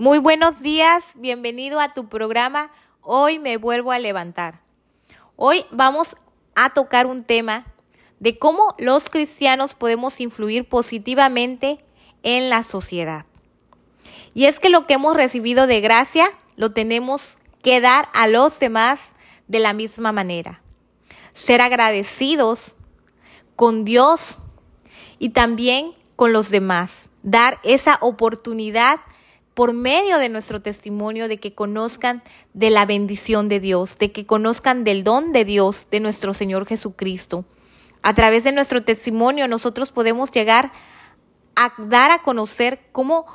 Muy buenos días, bienvenido a tu programa Hoy me vuelvo a levantar. Hoy vamos a tocar un tema de cómo los cristianos podemos influir positivamente en la sociedad. Y es que lo que hemos recibido de gracia lo tenemos que dar a los demás de la misma manera. Ser agradecidos con Dios y también con los demás. Dar esa oportunidad por medio de nuestro testimonio de que conozcan de la bendición de Dios, de que conozcan del don de Dios, de nuestro Señor Jesucristo. A través de nuestro testimonio nosotros podemos llegar a dar a conocer cómo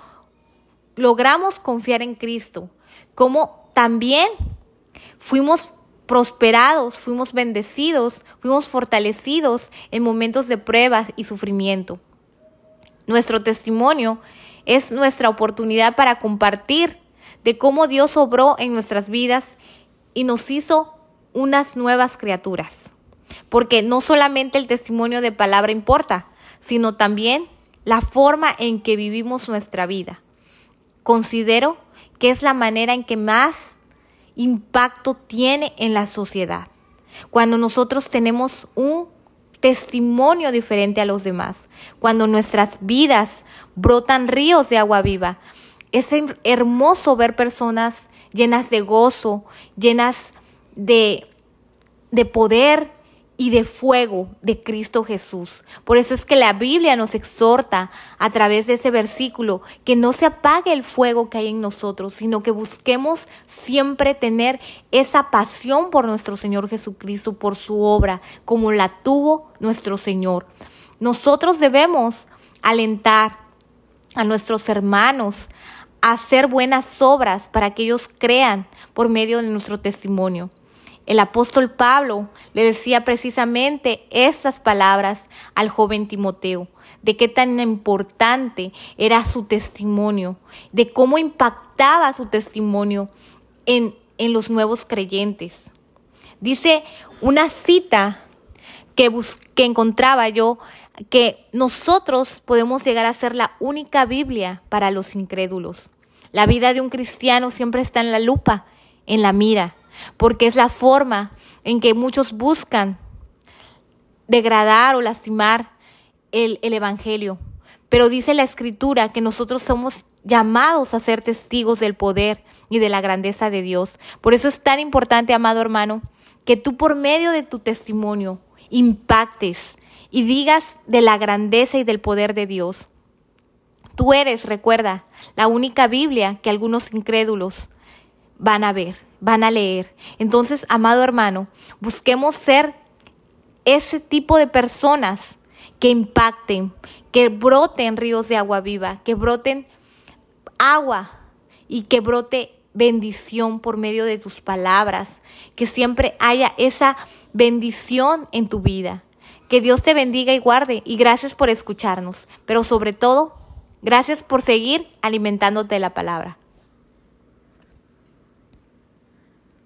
logramos confiar en Cristo, cómo también fuimos prosperados, fuimos bendecidos, fuimos fortalecidos en momentos de pruebas y sufrimiento. Nuestro testimonio es nuestra oportunidad para compartir de cómo Dios obró en nuestras vidas y nos hizo unas nuevas criaturas. Porque no solamente el testimonio de palabra importa, sino también la forma en que vivimos nuestra vida. Considero que es la manera en que más impacto tiene en la sociedad. Cuando nosotros tenemos un testimonio diferente a los demás, cuando nuestras vidas brotan ríos de agua viva. Es hermoso ver personas llenas de gozo, llenas de, de poder y de fuego de Cristo Jesús. Por eso es que la Biblia nos exhorta a través de ese versículo que no se apague el fuego que hay en nosotros, sino que busquemos siempre tener esa pasión por nuestro Señor Jesucristo, por su obra, como la tuvo nuestro Señor. Nosotros debemos alentar a nuestros hermanos a hacer buenas obras para que ellos crean por medio de nuestro testimonio. El apóstol Pablo le decía precisamente estas palabras al joven Timoteo, de qué tan importante era su testimonio, de cómo impactaba su testimonio en, en los nuevos creyentes. Dice una cita que, que encontraba yo, que nosotros podemos llegar a ser la única Biblia para los incrédulos. La vida de un cristiano siempre está en la lupa, en la mira porque es la forma en que muchos buscan degradar o lastimar el, el Evangelio. Pero dice la Escritura que nosotros somos llamados a ser testigos del poder y de la grandeza de Dios. Por eso es tan importante, amado hermano, que tú por medio de tu testimonio impactes y digas de la grandeza y del poder de Dios. Tú eres, recuerda, la única Biblia que algunos incrédulos van a ver van a leer. Entonces, amado hermano, busquemos ser ese tipo de personas que impacten, que broten ríos de agua viva, que broten agua y que brote bendición por medio de tus palabras, que siempre haya esa bendición en tu vida. Que Dios te bendiga y guarde y gracias por escucharnos, pero sobre todo, gracias por seguir alimentándote la palabra.